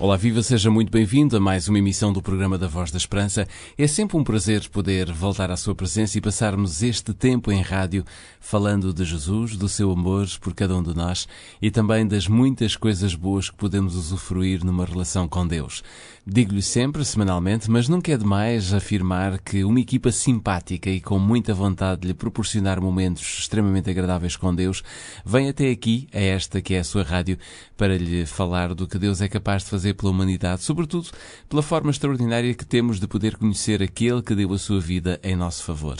Olá, viva, seja muito bem-vindo a mais uma emissão do programa da Voz da Esperança. É sempre um prazer poder voltar à sua presença e passarmos este tempo em rádio falando de Jesus, do seu amor por cada um de nós e também das muitas coisas boas que podemos usufruir numa relação com Deus. Digo-lhe sempre, semanalmente, mas nunca é demais afirmar que uma equipa simpática e com muita vontade de lhe proporcionar momentos extremamente agradáveis com Deus vem até aqui, a esta que é a sua rádio, para lhe falar do que Deus é capaz de fazer pela humanidade, sobretudo pela forma extraordinária que temos de poder conhecer aquele que deu a sua vida em nosso favor.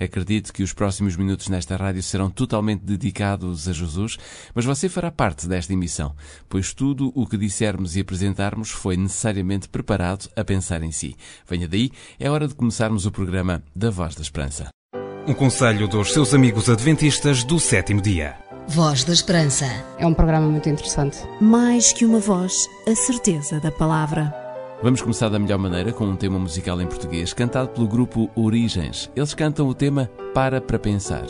Acredito que os próximos minutos nesta rádio serão totalmente dedicados a Jesus, mas você fará parte desta emissão, pois tudo o que dissermos e apresentarmos foi necessariamente preparado a pensar em si. Venha daí, é hora de começarmos o programa da Voz da Esperança. Um conselho dos seus amigos adventistas do sétimo dia. Voz da Esperança. É um programa muito interessante. Mais que uma voz, a certeza da palavra. Vamos começar da melhor maneira com um tema musical em português, cantado pelo grupo Origens. Eles cantam o tema Para para Pensar.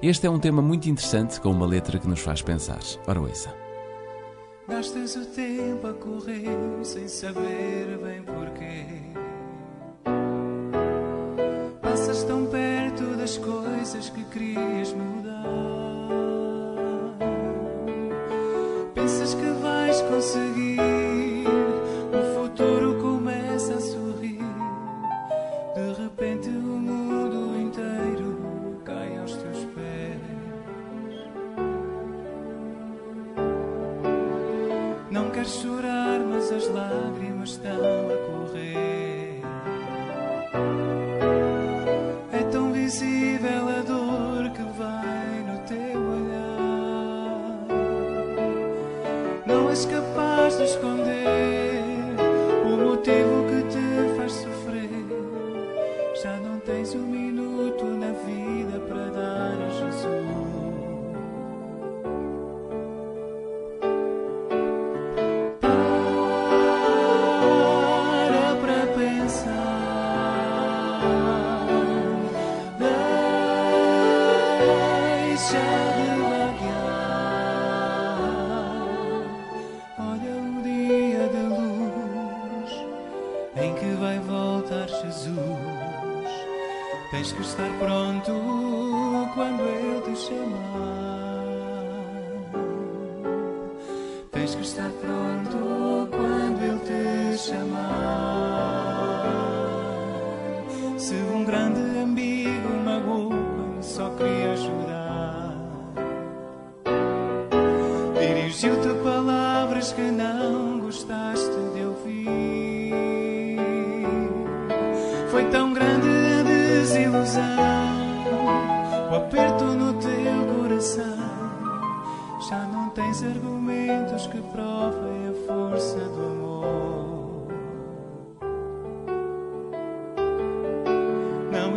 Este é um tema muito interessante, com uma letra que nos faz pensar. Ora, ouça. Gastas o tempo a correr sem saber bem porquê. Passas tão perto das coisas que querias mudar. Pensas que vais conseguir. Tens que estar pronto quando Ele te chamar. Tens que estar pronto quando Ele te chamar.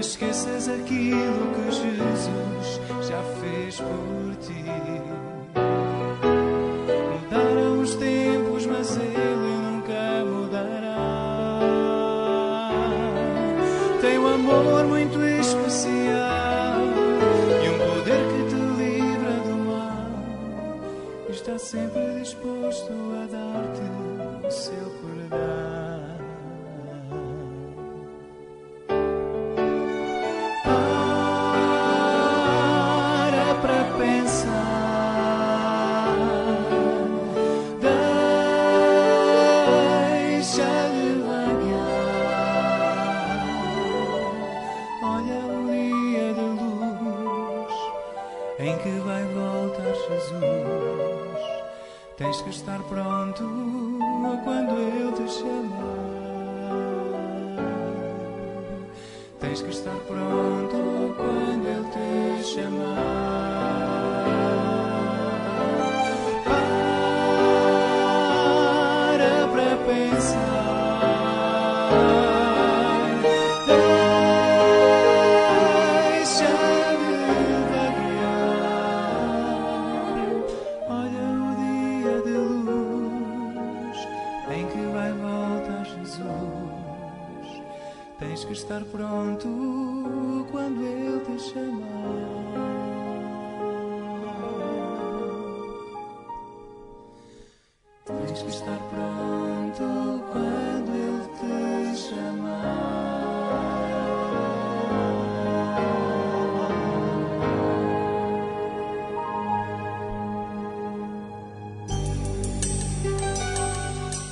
Esqueças aquilo que Jesus já fez por ti. Mudaram os tempos, mas Ele nunca mudará. Tem um amor muito especial Tens que estar pronto quando Ele te chamar. Para para pensar.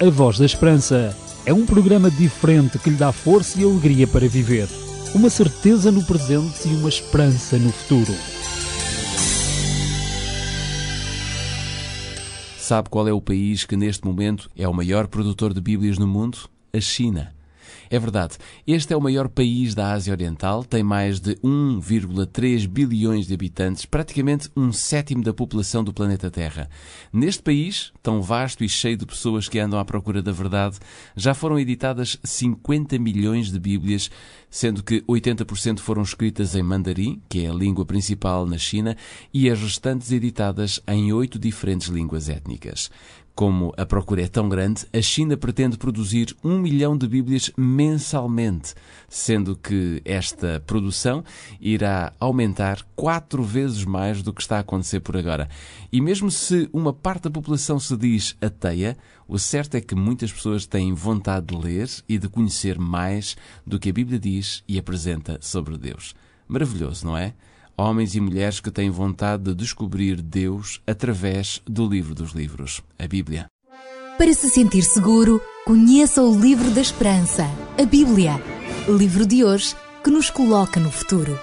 A Voz da Esperança é um programa diferente que lhe dá força e alegria para viver. Uma certeza no presente e uma esperança no futuro. Sabe qual é o país que neste momento é o maior produtor de Bíblias no mundo? A China. É verdade, este é o maior país da Ásia Oriental, tem mais de 1,3 bilhões de habitantes, praticamente um sétimo da população do planeta Terra. Neste país, tão vasto e cheio de pessoas que andam à procura da verdade, já foram editadas 50 milhões de Bíblias, sendo que 80% foram escritas em mandarim, que é a língua principal na China, e as restantes editadas em oito diferentes línguas étnicas. Como a procura é tão grande, a China pretende produzir um milhão de Bíblias mensalmente, sendo que esta produção irá aumentar quatro vezes mais do que está a acontecer por agora. E mesmo se uma parte da população se diz ateia, o certo é que muitas pessoas têm vontade de ler e de conhecer mais do que a Bíblia diz e apresenta sobre Deus. Maravilhoso, não é? Homens e mulheres que têm vontade de descobrir Deus através do livro dos livros, a Bíblia. Para se sentir seguro, conheça o livro da esperança, a Bíblia. Livro de hoje que nos coloca no futuro.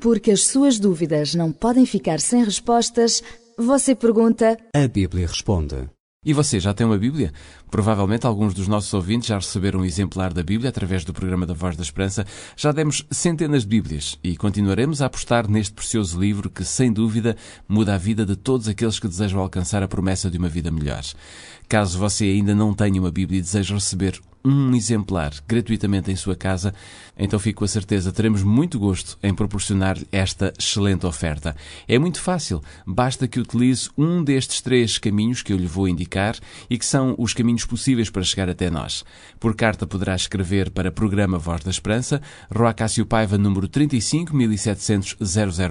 Porque as suas dúvidas não podem ficar sem respostas, você pergunta. A Bíblia responde. E você já tem uma Bíblia? Provavelmente alguns dos nossos ouvintes já receberam um exemplar da Bíblia através do programa da Voz da Esperança. Já demos centenas de Bíblias e continuaremos a apostar neste precioso livro que, sem dúvida, muda a vida de todos aqueles que desejam alcançar a promessa de uma vida melhor. Caso você ainda não tenha uma Bíblia e deseje receber um exemplar gratuitamente em sua casa, então fico com a certeza teremos muito gosto em proporcionar esta excelente oferta. É muito fácil, basta que utilize um destes três caminhos que eu lhe vou indicar e que são os caminhos possíveis para chegar até nós. Por carta poderá escrever para Programa Voz da Esperança, Rua Cássio Paiva, número 35 1700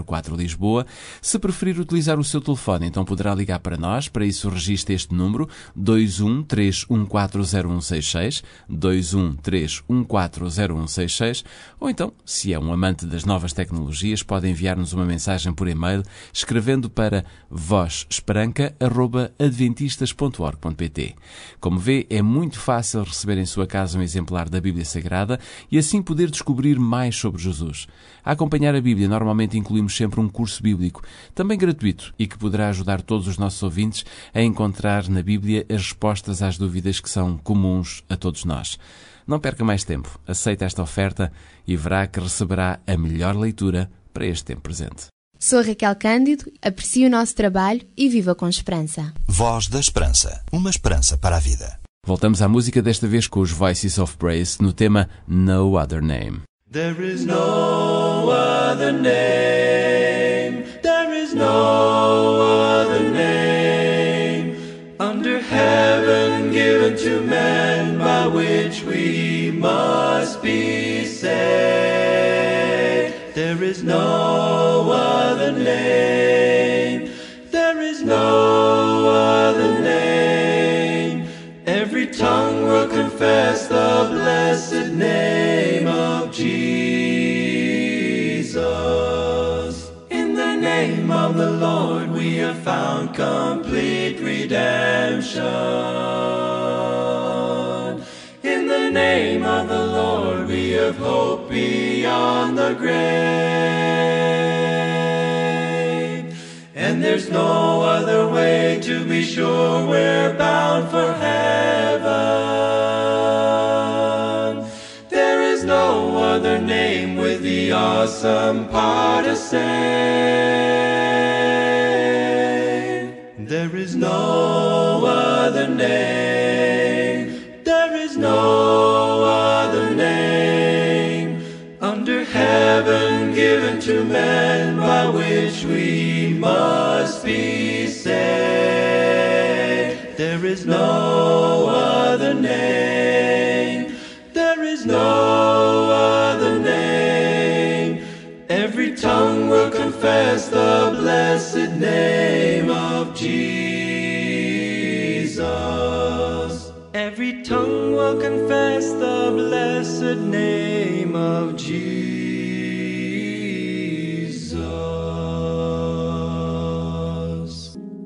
004 Lisboa. Se preferir utilizar o seu telefone, então poderá ligar para nós, para isso registre este número 213140166 213140166 ou então, se é um amante das novas tecnologias, pode enviar-nos uma mensagem por e-mail escrevendo para vozesperanca.adventistas.org.pt. Como vê, é muito fácil receber em sua casa um exemplar da Bíblia Sagrada e assim poder descobrir mais sobre Jesus. A acompanhar a Bíblia, normalmente incluímos sempre um curso bíblico, também gratuito, e que poderá ajudar todos os nossos ouvintes a encontrar na Bíblia as respostas às dúvidas que são comuns a todos nós. Não perca mais tempo, aceite esta oferta e verá que receberá a melhor leitura para este tempo presente. Sou Raquel Cândido, aprecio o nosso trabalho e viva com esperança. Voz da Esperança, uma esperança para a vida. Voltamos à música desta vez com os Voices of Praise no tema No Other Name. There is no other name. There is no other name under heaven given to man by which we must be saved. There is no other name. There is no other name. Every tongue will confess the blessed name of Jesus. Lord we have found complete redemption. In the name of the Lord we have hope beyond the grave. And there's no other way to be sure we're bound for heaven. There is no other name with the awesome power to save. There is no other name. There is no other name under heaven given to men by which we must be saved. There is no other name. There is no other name. Every tongue will confess the blessed name of Jesus. Tongue will confess the blessed name of Jesus.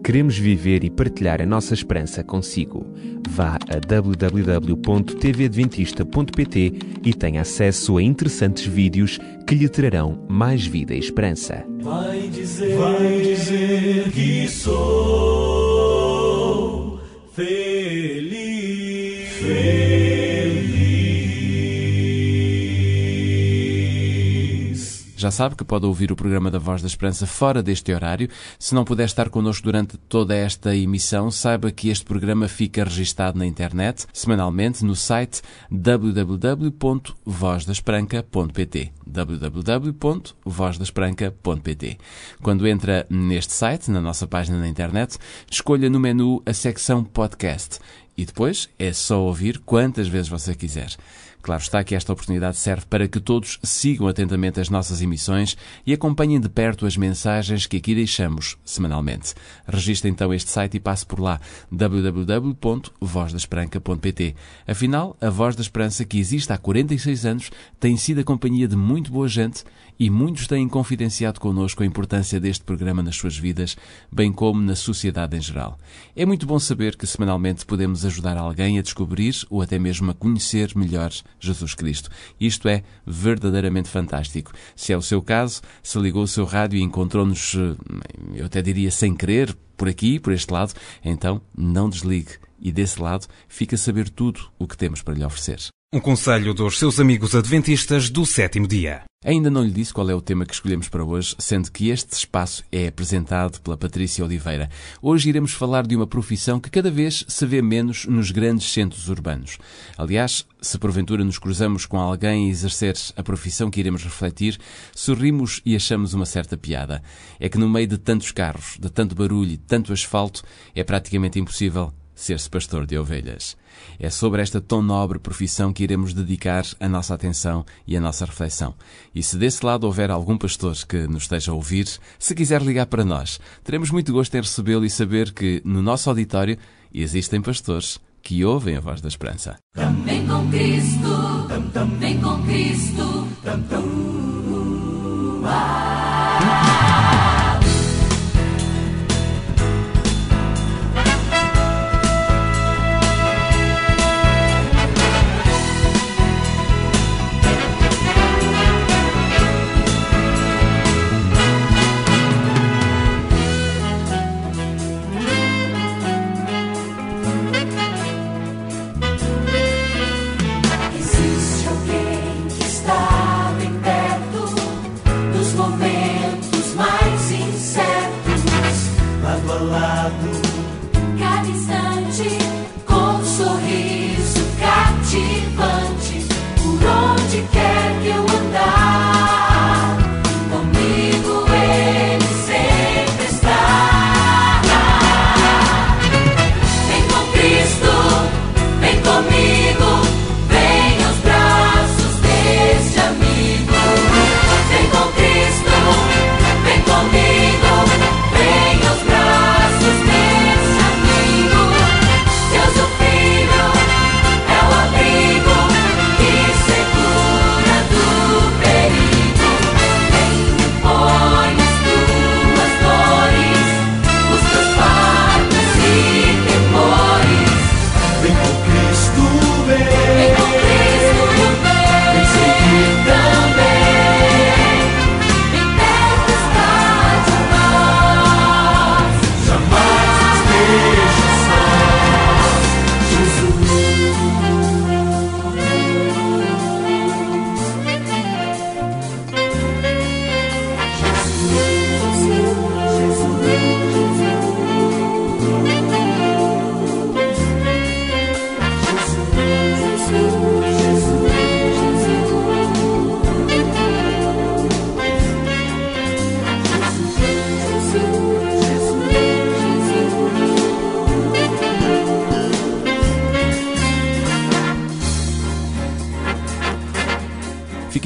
Queremos viver e partilhar a nossa esperança consigo. Vá a www.tvadventista.pt e tenha acesso a interessantes vídeos que lhe trarão mais vida e esperança. Vai dizer, vai dizer que sou Já sabe que pode ouvir o programa da Voz da Esperança fora deste horário. Se não puder estar connosco durante toda esta emissão, saiba que este programa fica registado na internet, semanalmente, no site www.vozdasperanca.pt www.vozdasperanca.pt Quando entra neste site, na nossa página na internet, escolha no menu a secção Podcast e depois é só ouvir quantas vezes você quiser. Claro está que esta oportunidade serve para que todos sigam atentamente as nossas emissões e acompanhem de perto as mensagens que aqui deixamos semanalmente. Registre então este site e passe por lá www.vozdasperanca.pt. Afinal, a Voz da Esperança, que existe há 46 anos, tem sido a companhia de muito boa gente e muitos têm confidenciado connosco a importância deste programa nas suas vidas, bem como na sociedade em geral. É muito bom saber que semanalmente podemos ajudar alguém a descobrir ou até mesmo a conhecer melhor Jesus Cristo. Isto é verdadeiramente fantástico. Se é o seu caso, se ligou o seu rádio e encontrou-nos, eu até diria sem querer, por aqui, por este lado, então não desligue e desse lado fica a saber tudo o que temos para lhe oferecer. Um conselho dos seus amigos adventistas do sétimo dia. Ainda não lhe disse qual é o tema que escolhemos para hoje, sendo que este espaço é apresentado pela Patrícia Oliveira. Hoje iremos falar de uma profissão que cada vez se vê menos nos grandes centros urbanos. Aliás, se porventura nos cruzamos com alguém a exercer a profissão que iremos refletir, sorrimos e achamos uma certa piada. É que no meio de tantos carros, de tanto barulho e tanto asfalto, é praticamente impossível ser-se pastor de ovelhas. É sobre esta tão nobre profissão que iremos dedicar a nossa atenção e a nossa reflexão. E se desse lado houver algum pastor que nos esteja a ouvir, se quiser ligar para nós, teremos muito gosto em recebê-lo e saber que no nosso auditório existem pastores que ouvem a voz da esperança. Vem com Cristo, vem com Cristo.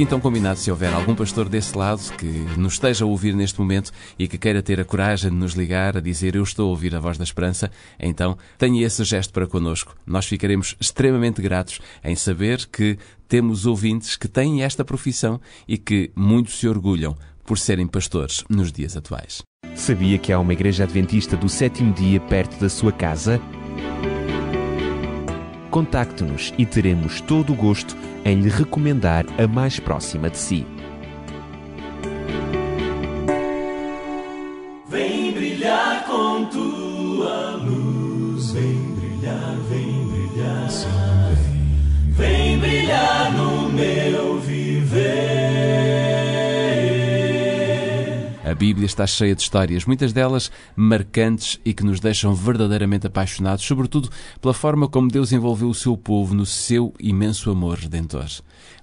Então combinado se houver algum pastor desse lado que nos esteja a ouvir neste momento e que queira ter a coragem de nos ligar a dizer eu estou a ouvir a voz da esperança, então tenha esse gesto para connosco. Nós ficaremos extremamente gratos em saber que temos ouvintes que têm esta profissão e que muito se orgulham por serem pastores nos dias atuais. Sabia que há uma igreja adventista do sétimo dia perto da sua casa? Contacte-nos e teremos todo o gosto em lhe recomendar a mais próxima de si. Vem brilhar com tua luz, vem brilhar, vem brilhar, sim, vem, vem brilhar no meu Bíblia está cheia de histórias, muitas delas marcantes e que nos deixam verdadeiramente apaixonados, sobretudo pela forma como Deus envolveu o seu povo no seu imenso amor redentor.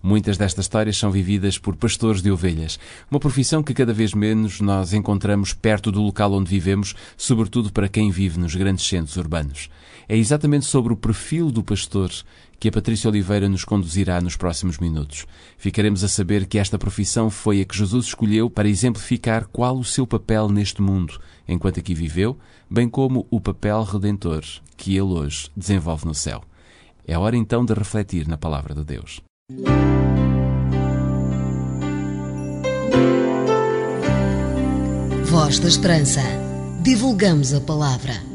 Muitas destas histórias são vividas por pastores de ovelhas, uma profissão que cada vez menos nós encontramos perto do local onde vivemos, sobretudo para quem vive nos grandes centros urbanos. É exatamente sobre o perfil do pastor que a Patrícia Oliveira nos conduzirá nos próximos minutos. Ficaremos a saber que esta profissão foi a que Jesus escolheu para exemplificar qual o seu papel neste mundo, enquanto aqui viveu, bem como o papel redentor que ele hoje desenvolve no céu. É hora então de refletir na palavra de Deus. Voz da Esperança. Divulgamos a palavra.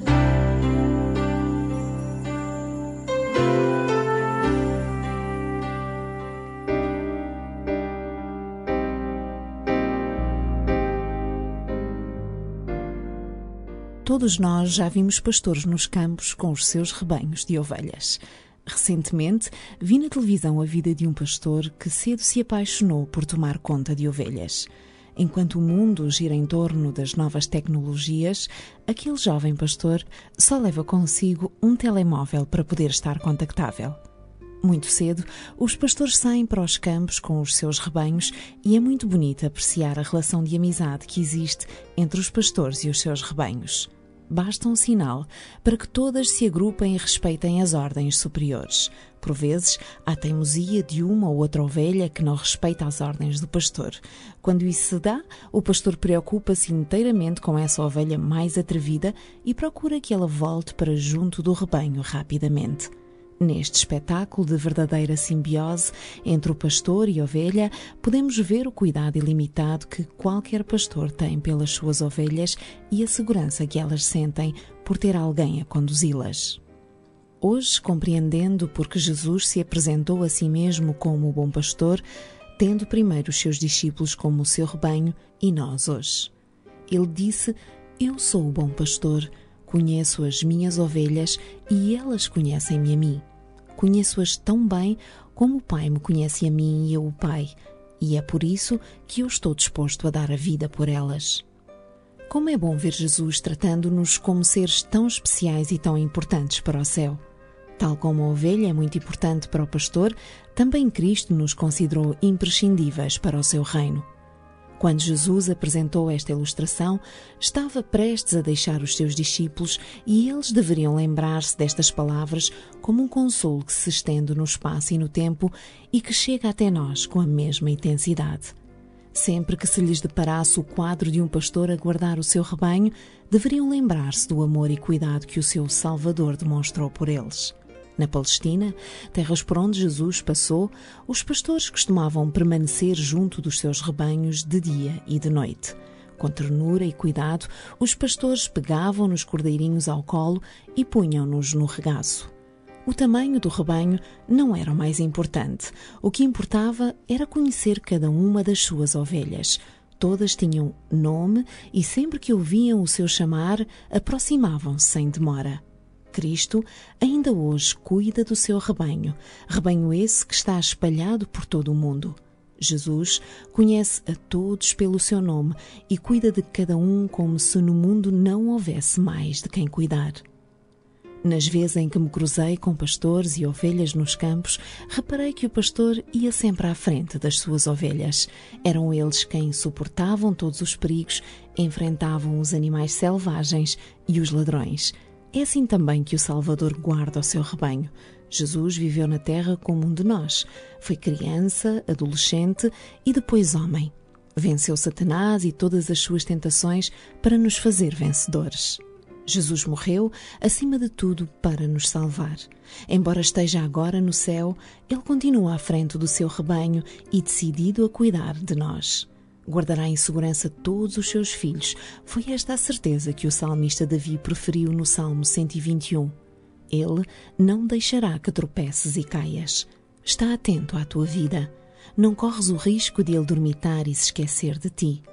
Todos nós já vimos pastores nos campos com os seus rebanhos de ovelhas. Recentemente, vi na televisão a vida de um pastor que cedo se apaixonou por tomar conta de ovelhas. Enquanto o mundo gira em torno das novas tecnologias, aquele jovem pastor só leva consigo um telemóvel para poder estar contactável. Muito cedo, os pastores saem para os campos com os seus rebanhos e é muito bonito apreciar a relação de amizade que existe entre os pastores e os seus rebanhos. Basta um sinal para que todas se agrupem e respeitem as ordens superiores. Por vezes, há teimosia de uma ou outra ovelha que não respeita as ordens do pastor. Quando isso se dá, o pastor preocupa-se inteiramente com essa ovelha mais atrevida e procura que ela volte para junto do rebanho rapidamente. Neste espetáculo de verdadeira simbiose entre o pastor e ovelha, podemos ver o cuidado ilimitado que qualquer pastor tem pelas suas ovelhas e a segurança que elas sentem por ter alguém a conduzi-las. Hoje, compreendendo porque Jesus se apresentou a si mesmo como o bom pastor, tendo primeiro os seus discípulos como o seu rebanho e nós hoje. Ele disse: Eu sou o bom pastor, conheço as minhas ovelhas e elas conhecem-me a mim. Conheço-as tão bem como o Pai me conhece a mim e eu o Pai, e é por isso que eu estou disposto a dar a vida por elas. Como é bom ver Jesus tratando-nos como seres tão especiais e tão importantes para o céu. Tal como a ovelha é muito importante para o pastor, também Cristo nos considerou imprescindíveis para o seu reino. Quando Jesus apresentou esta ilustração, estava prestes a deixar os seus discípulos e eles deveriam lembrar-se destas palavras como um consolo que se estende no espaço e no tempo e que chega até nós com a mesma intensidade. Sempre que se lhes deparasse o quadro de um pastor a guardar o seu rebanho, deveriam lembrar-se do amor e cuidado que o seu Salvador demonstrou por eles. Na Palestina, terras por onde Jesus passou, os pastores costumavam permanecer junto dos seus rebanhos de dia e de noite. Com ternura e cuidado, os pastores pegavam nos cordeirinhos ao colo e punham-nos no regaço. O tamanho do rebanho não era o mais importante. O que importava era conhecer cada uma das suas ovelhas. Todas tinham nome e sempre que ouviam o seu chamar, aproximavam-se sem demora. Cristo ainda hoje cuida do seu rebanho, rebanho esse que está espalhado por todo o mundo. Jesus conhece a todos pelo seu nome e cuida de cada um como se no mundo não houvesse mais de quem cuidar. Nas vezes em que me cruzei com pastores e ovelhas nos campos, reparei que o pastor ia sempre à frente das suas ovelhas. Eram eles quem suportavam todos os perigos, enfrentavam os animais selvagens e os ladrões. É assim também que o Salvador guarda o seu rebanho. Jesus viveu na terra como um de nós. Foi criança, adolescente e depois homem. Venceu Satanás e todas as suas tentações para nos fazer vencedores. Jesus morreu, acima de tudo, para nos salvar. Embora esteja agora no céu, ele continua à frente do seu rebanho e decidido a cuidar de nós. Guardará em segurança todos os seus filhos. Foi esta a certeza que o salmista Davi proferiu no Salmo 121. Ele não deixará que tropeces e caias. Está atento à tua vida. Não corres o risco de ele dormitar e se esquecer de ti.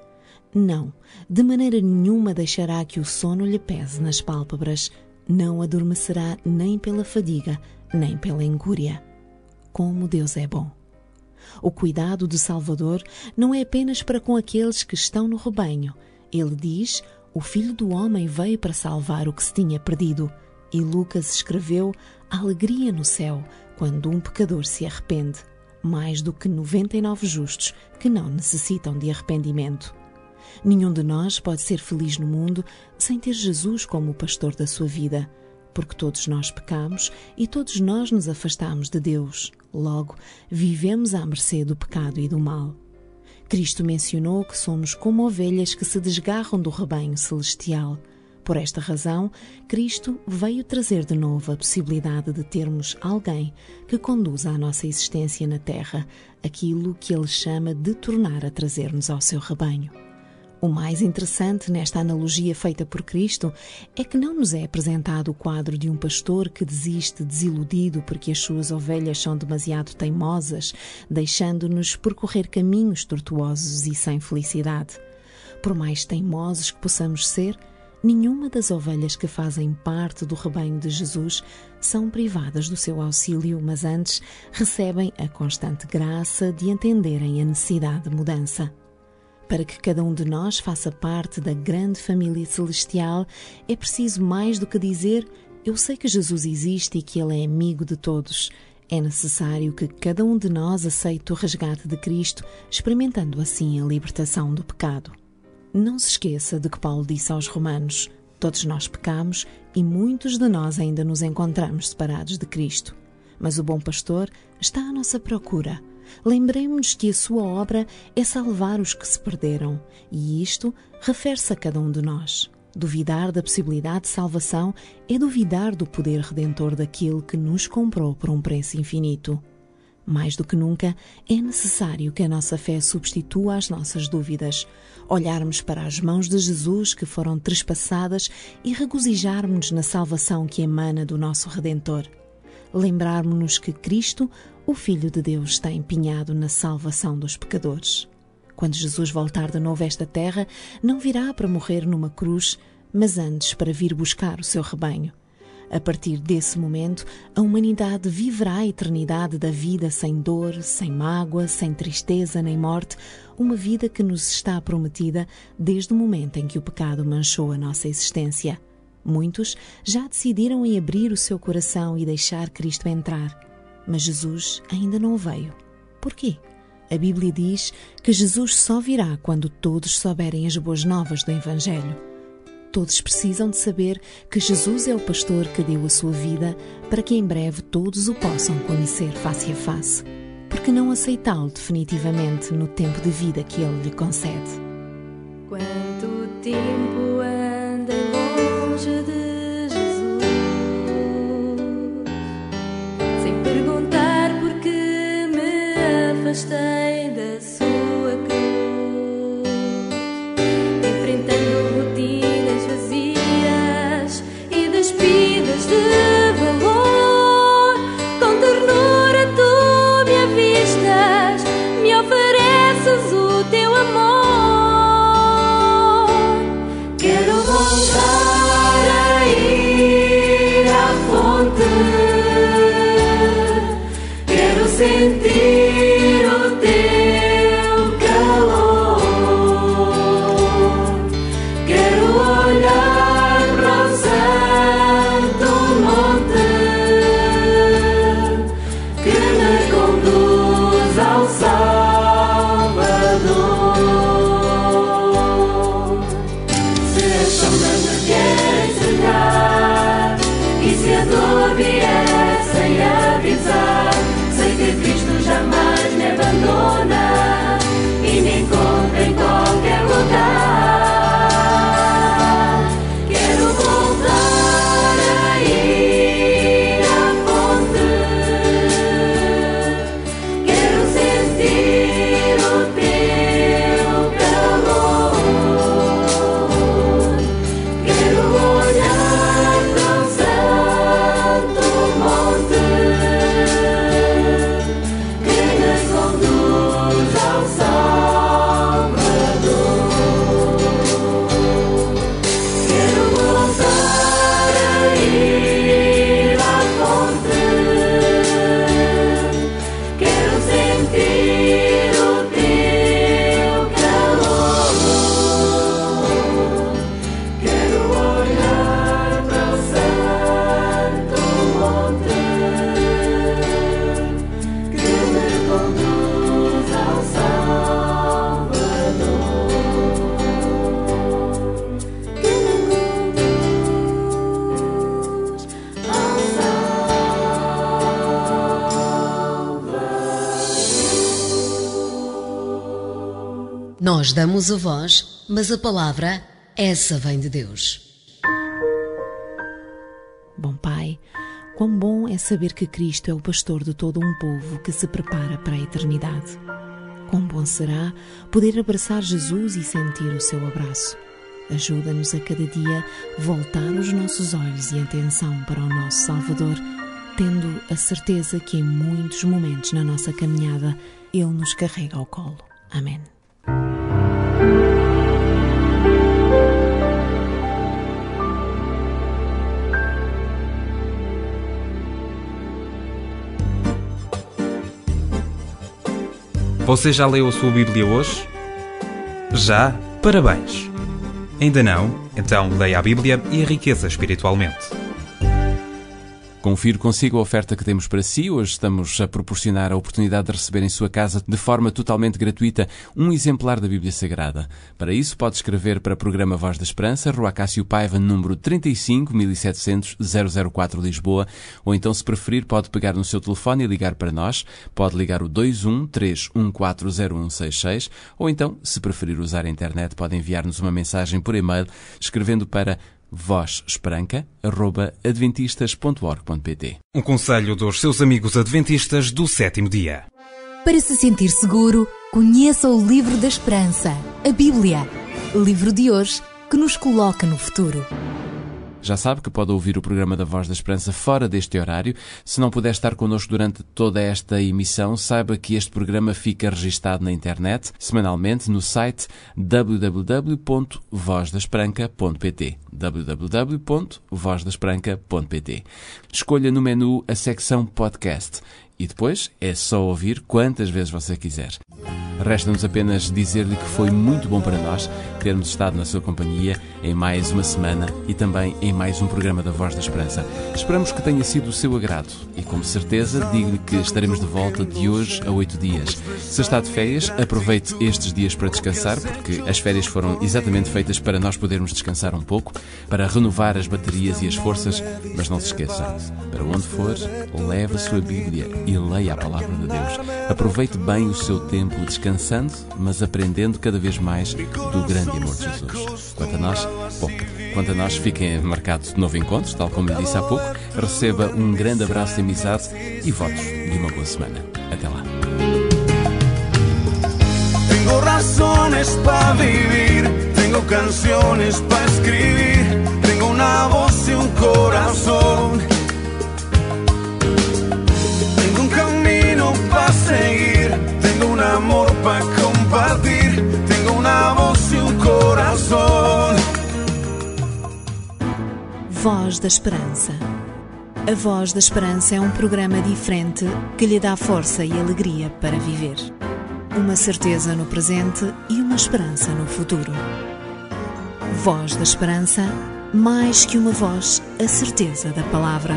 Não, de maneira nenhuma deixará que o sono lhe pese nas pálpebras. Não adormecerá nem pela fadiga, nem pela ingúria. Como Deus é bom! O cuidado do Salvador não é apenas para com aqueles que estão no rebanho. Ele diz: O Filho do Homem veio para salvar o que se tinha perdido. E Lucas escreveu: Alegria no céu quando um pecador se arrepende, mais do que 99 justos que não necessitam de arrependimento. Nenhum de nós pode ser feliz no mundo sem ter Jesus como o pastor da sua vida, porque todos nós pecamos e todos nós nos afastamos de Deus. Logo, vivemos à mercê do pecado e do mal. Cristo mencionou que somos como ovelhas que se desgarram do rebanho celestial. Por esta razão, Cristo veio trazer de novo a possibilidade de termos alguém que conduza a nossa existência na terra, aquilo que ele chama de tornar a trazer-nos ao seu rebanho. O mais interessante nesta analogia feita por Cristo é que não nos é apresentado o quadro de um pastor que desiste desiludido porque as suas ovelhas são demasiado teimosas, deixando-nos percorrer caminhos tortuosos e sem felicidade. Por mais teimosos que possamos ser, nenhuma das ovelhas que fazem parte do rebanho de Jesus são privadas do seu auxílio, mas antes recebem a constante graça de entenderem a necessidade de mudança. Para que cada um de nós faça parte da grande família celestial, é preciso mais do que dizer: Eu sei que Jesus existe e que Ele é amigo de todos. É necessário que cada um de nós aceite o resgate de Cristo, experimentando assim a libertação do pecado. Não se esqueça de que Paulo disse aos Romanos: Todos nós pecamos e muitos de nós ainda nos encontramos separados de Cristo. Mas o bom pastor está à nossa procura lembremos-nos que a sua obra é salvar os que se perderam, e isto refere-se a cada um de nós. Duvidar da possibilidade de salvação é duvidar do poder redentor daquele que nos comprou por um preço infinito. Mais do que nunca, é necessário que a nossa fé substitua as nossas dúvidas, olharmos para as mãos de Jesus que foram trespassadas e regozijarmos-nos na salvação que emana do nosso Redentor. Lembrarmos-nos que Cristo o Filho de Deus está empenhado na salvação dos pecadores. Quando Jesus voltar de novo a esta terra, não virá para morrer numa cruz, mas antes para vir buscar o seu rebanho. A partir desse momento, a humanidade viverá a eternidade da vida sem dor, sem mágoa, sem tristeza nem morte, uma vida que nos está prometida desde o momento em que o pecado manchou a nossa existência. Muitos já decidiram em abrir o seu coração e deixar Cristo entrar mas Jesus ainda não veio. Por quê? A Bíblia diz que Jesus só virá quando todos souberem as boas novas do Evangelho. Todos precisam de saber que Jesus é o pastor que deu a sua vida para que em breve todos o possam conhecer face a face. Porque não aceitá-lo definitivamente no tempo de vida que ele lhe concede? Quanto tempo afastei da sua Nós damos a voz, mas a palavra, essa vem de Deus. Bom Pai, quão bom é saber que Cristo é o pastor de todo um povo que se prepara para a eternidade. Quão bom será poder abraçar Jesus e sentir o seu abraço. Ajuda-nos a cada dia voltar os nossos olhos e atenção para o nosso Salvador, tendo a certeza que em muitos momentos na nossa caminhada Ele nos carrega ao colo. Amém. Você já leu a sua Bíblia hoje? Já? Parabéns! Ainda não? Então leia a Bíblia e enriqueça espiritualmente. Confiro consigo a oferta que temos para si. Hoje estamos a proporcionar a oportunidade de receber em sua casa, de forma totalmente gratuita, um exemplar da Bíblia Sagrada. Para isso, pode escrever para o programa Voz da Esperança, Rua Cássio Paiva, número 35 1700 004 Lisboa, ou então, se preferir, pode pegar no seu telefone e ligar para nós. Pode ligar o 21 3140166, ou então, se preferir usar a internet, pode enviar-nos uma mensagem por e-mail, escrevendo para vozesperanca.adventistas.org.pt Um conselho dos seus amigos adventistas do sétimo dia. Para se sentir seguro, conheça o Livro da Esperança, a Bíblia. Livro de hoje que nos coloca no futuro. Já sabe que pode ouvir o programa da Voz da Esperança fora deste horário. Se não puder estar connosco durante toda esta emissão, saiba que este programa fica registado na internet, semanalmente, no site www.vozdasperanca.pt www.vozdasperanca.pt Escolha no menu a secção Podcast e depois é só ouvir quantas vezes você quiser. Resta-nos apenas dizer-lhe que foi muito bom para nós termos estado na sua companhia em mais uma semana e também em mais um programa da Voz da Esperança. Esperamos que tenha sido do seu agrado e, com certeza, digo-lhe que estaremos de volta de hoje a oito dias. Se está de férias, aproveite estes dias para descansar, porque as férias foram exatamente feitas para nós podermos descansar um pouco, para renovar as baterias e as forças, mas não se esqueça, para onde for, leve a sua Bíblia e leia a Palavra de Deus. Aproveite bem o seu tempo descansando mas aprendendo cada vez mais do grande amor de Jesus. Quanto a nós, bom, quanto a nós, fiquem marcados de novo encontro, tal como lhe disse há pouco. Receba um grande abraço de amizade e votos de uma boa semana. Até lá. Tengo razones para vivir, tengo canciones para escribir, tengo una voz y un corazón. Seguir, tengo un amor para compartir, tengo una voz y un corazón. Voz da Esperança. A Voz da Esperança é um programa diferente que lhe dá força e alegria para viver. Uma certeza no presente e uma esperança no futuro. Voz da Esperança, mais que uma voz, a certeza da palavra.